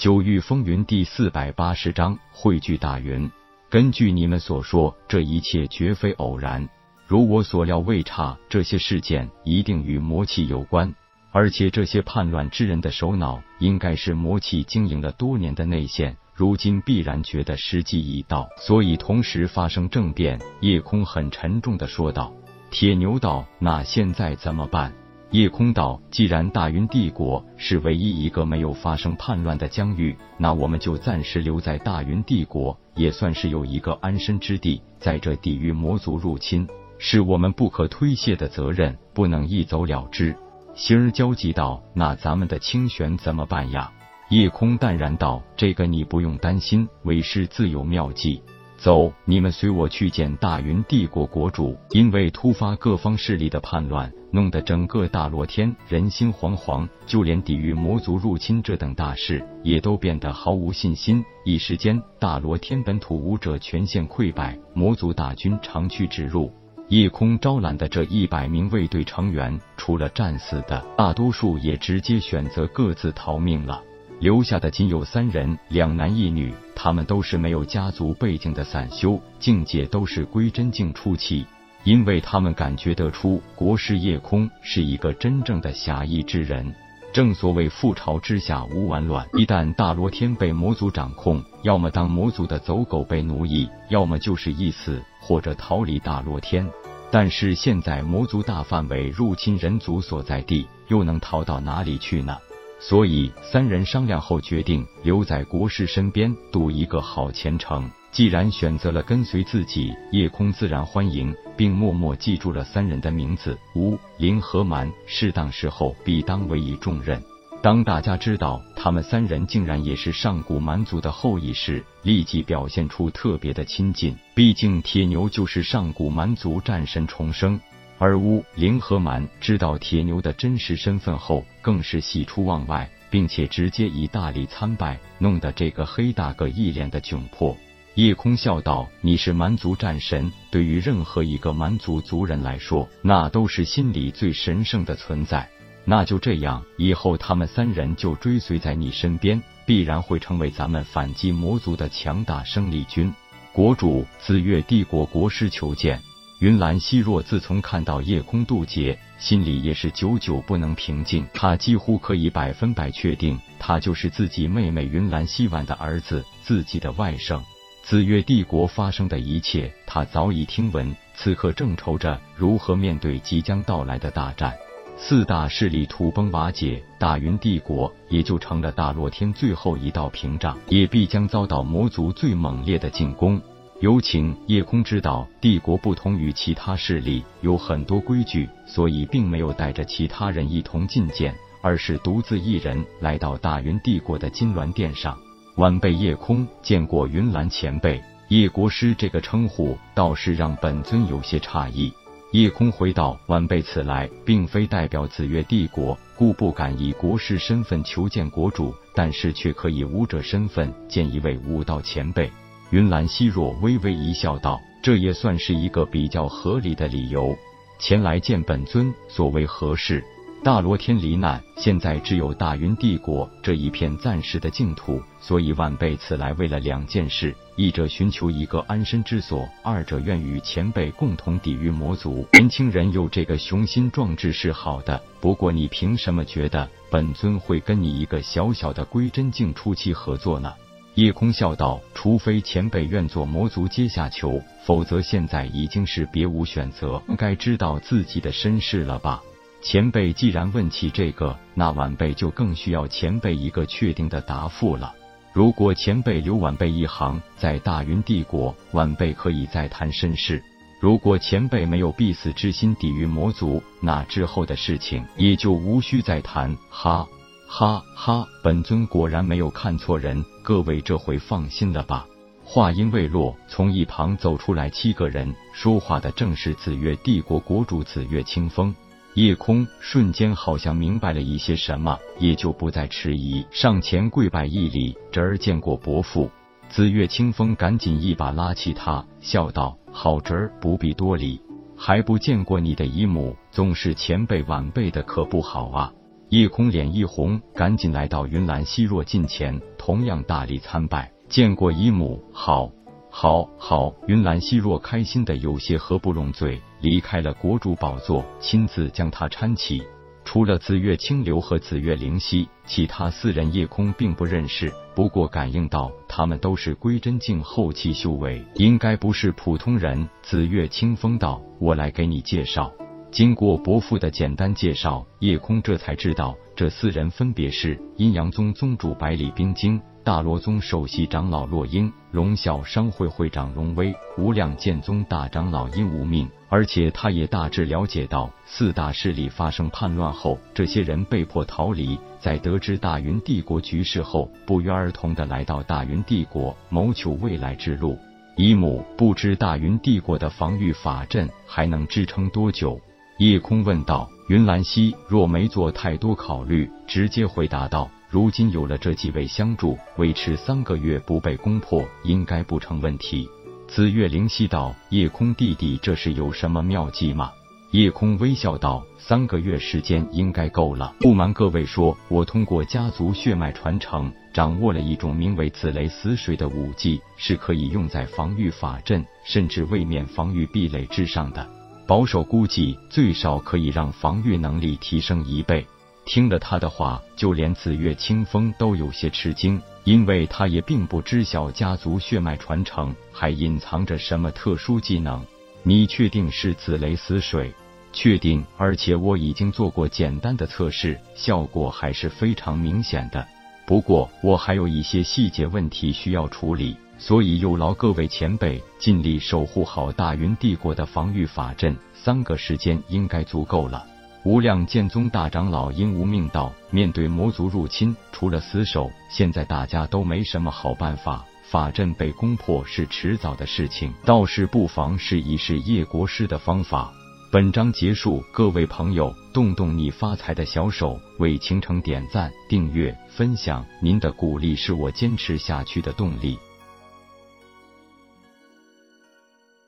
九域风云第四百八十章汇聚大云。根据你们所说，这一切绝非偶然。如我所料未差，这些事件一定与魔气有关，而且这些叛乱之人的首脑，应该是魔气经营了多年的内线，如今必然觉得时机已到，所以同时发生政变。夜空很沉重的说道：“铁牛道，那现在怎么办？”夜空道：“既然大云帝国是唯一一个没有发生叛乱的疆域，那我们就暂时留在大云帝国，也算是有一个安身之地。在这抵御魔族入侵，是我们不可推卸的责任，不能一走了之。”星儿焦急道：“那咱们的清玄怎么办呀？”夜空淡然道：“这个你不用担心，为师自有妙计。”走，你们随我去见大云帝国国主。因为突发各方势力的叛乱，弄得整个大罗天人心惶惶，就连抵御魔族入侵这等大事，也都变得毫无信心。一时间，大罗天本土武者全线溃败，魔族大军长驱直入。夜空招揽的这一百名卫队成员，除了战死的，大多数也直接选择各自逃命了。留下的仅有三人，两男一女，他们都是没有家族背景的散修，境界都是归真境初期。因为他们感觉得出，国师夜空是一个真正的侠义之人。正所谓覆巢之下无完卵，一旦大罗天被魔族掌控，要么当魔族的走狗被奴役，要么就是一死，或者逃离大罗天。但是现在魔族大范围入侵人族所在地，又能逃到哪里去呢？所以，三人商量后决定留在国师身边，赌一个好前程。既然选择了跟随自己，夜空自然欢迎，并默默记住了三人的名字：吴、林和蛮。适当时候，必当委以重任。当大家知道他们三人竟然也是上古蛮族的后裔时，立即表现出特别的亲近。毕竟，铁牛就是上古蛮族战神重生。而乌灵和蛮知道铁牛的真实身份后，更是喜出望外，并且直接以大礼参拜，弄得这个黑大哥一脸的窘迫。夜空笑道：“你是蛮族战神，对于任何一个蛮族族人来说，那都是心里最神圣的存在。那就这样，以后他们三人就追随在你身边，必然会成为咱们反击魔族的强大生力军。”国主，紫月帝国国师求见。云岚希若自从看到夜空渡劫，心里也是久久不能平静。他几乎可以百分百确定，他就是自己妹妹云岚希婉的儿子，自己的外甥。紫月帝国发生的一切，他早已听闻。此刻正愁着如何面对即将到来的大战。四大势力土崩瓦解，大云帝国也就成了大洛天最后一道屏障，也必将遭到魔族最猛烈的进攻。有请夜空知道，帝国不同于其他势力，有很多规矩，所以并没有带着其他人一同觐见，而是独自一人来到大云帝国的金銮殿上。晚辈夜空见过云岚前辈，叶国师这个称呼倒是让本尊有些诧异。夜空回道：晚辈此来，并非代表紫月帝国，故不敢以国师身份求见国主，但是却可以武者身份见一位武道前辈。云岚希若微微一笑，道：“这也算是一个比较合理的理由。前来见本尊，所为何事？大罗天罹难，现在只有大云帝国这一片暂时的净土，所以晚辈此来为了两件事：一者寻求一个安身之所；二者愿与前辈共同抵御魔族。年轻人有这个雄心壮志是好的，不过你凭什么觉得本尊会跟你一个小小的归真境初期合作呢？”夜空笑道：“除非前辈愿做魔族阶下囚，否则现在已经是别无选择。该知道自己的身世了吧？前辈既然问起这个，那晚辈就更需要前辈一个确定的答复了。如果前辈留晚辈一行在大云帝国，晚辈可以再谈身世；如果前辈没有必死之心抵御魔族，那之后的事情也就无需再谈。”哈。哈哈，本尊果然没有看错人，各位这回放心了吧？话音未落，从一旁走出来七个人，说话的正是紫月帝国国主紫月清风。夜空瞬间好像明白了一些什么，也就不再迟疑，上前跪拜一礼：“侄儿见过伯父。”紫月清风赶紧一把拉起他，笑道：“好侄儿，不必多礼，还不见过你的姨母，总是前辈晚辈的，可不好啊。”叶空脸一红，赶紧来到云岚希若近前，同样大力参拜，见过姨母，好，好，好！云岚希若开心的有些合不拢嘴，离开了国主宝座，亲自将他搀起。除了紫月清流和紫月灵犀，其他四人夜空并不认识。不过感应到他们都是归真境后期修为，应该不是普通人。紫月清风道：“我来给你介绍。”经过伯父的简单介绍，叶空这才知道这四人分别是阴阳宗宗主百里冰晶。大罗宗首席长老洛英，龙啸商会会长龙威，无量剑宗大长老殷无命。而且他也大致了解到，四大势力发生叛乱后，这些人被迫逃离，在得知大云帝国局势后，不约而同的来到大云帝国，谋求未来之路。姨母，不知大云帝国的防御法阵还能支撑多久？夜空问道。云兰溪若没做太多考虑，直接回答道。如今有了这几位相助，维持三个月不被攻破，应该不成问题。紫月灵犀道：“夜空弟弟，这是有什么妙计吗？”夜空微笑道：“三个月时间应该够了。不瞒各位说，我通过家族血脉传承，掌握了一种名为紫雷死水的武技，是可以用在防御法阵，甚至位面防御壁垒之上的。保守估计，最少可以让防御能力提升一倍。”听了他的话，就连紫月清风都有些吃惊，因为他也并不知晓家族血脉传承还隐藏着什么特殊技能。你确定是紫雷死水？确定，而且我已经做过简单的测试，效果还是非常明显的。不过我还有一些细节问题需要处理，所以有劳各位前辈尽力守护好大云帝国的防御法阵，三个时间应该足够了。无量剑宗大长老因无命道：“面对魔族入侵，除了死守，现在大家都没什么好办法。法阵被攻破是迟早的事情，倒是不妨试一试叶国师的方法。”本章结束，各位朋友，动动你发财的小手，为倾城点赞、订阅、分享，您的鼓励是我坚持下去的动力。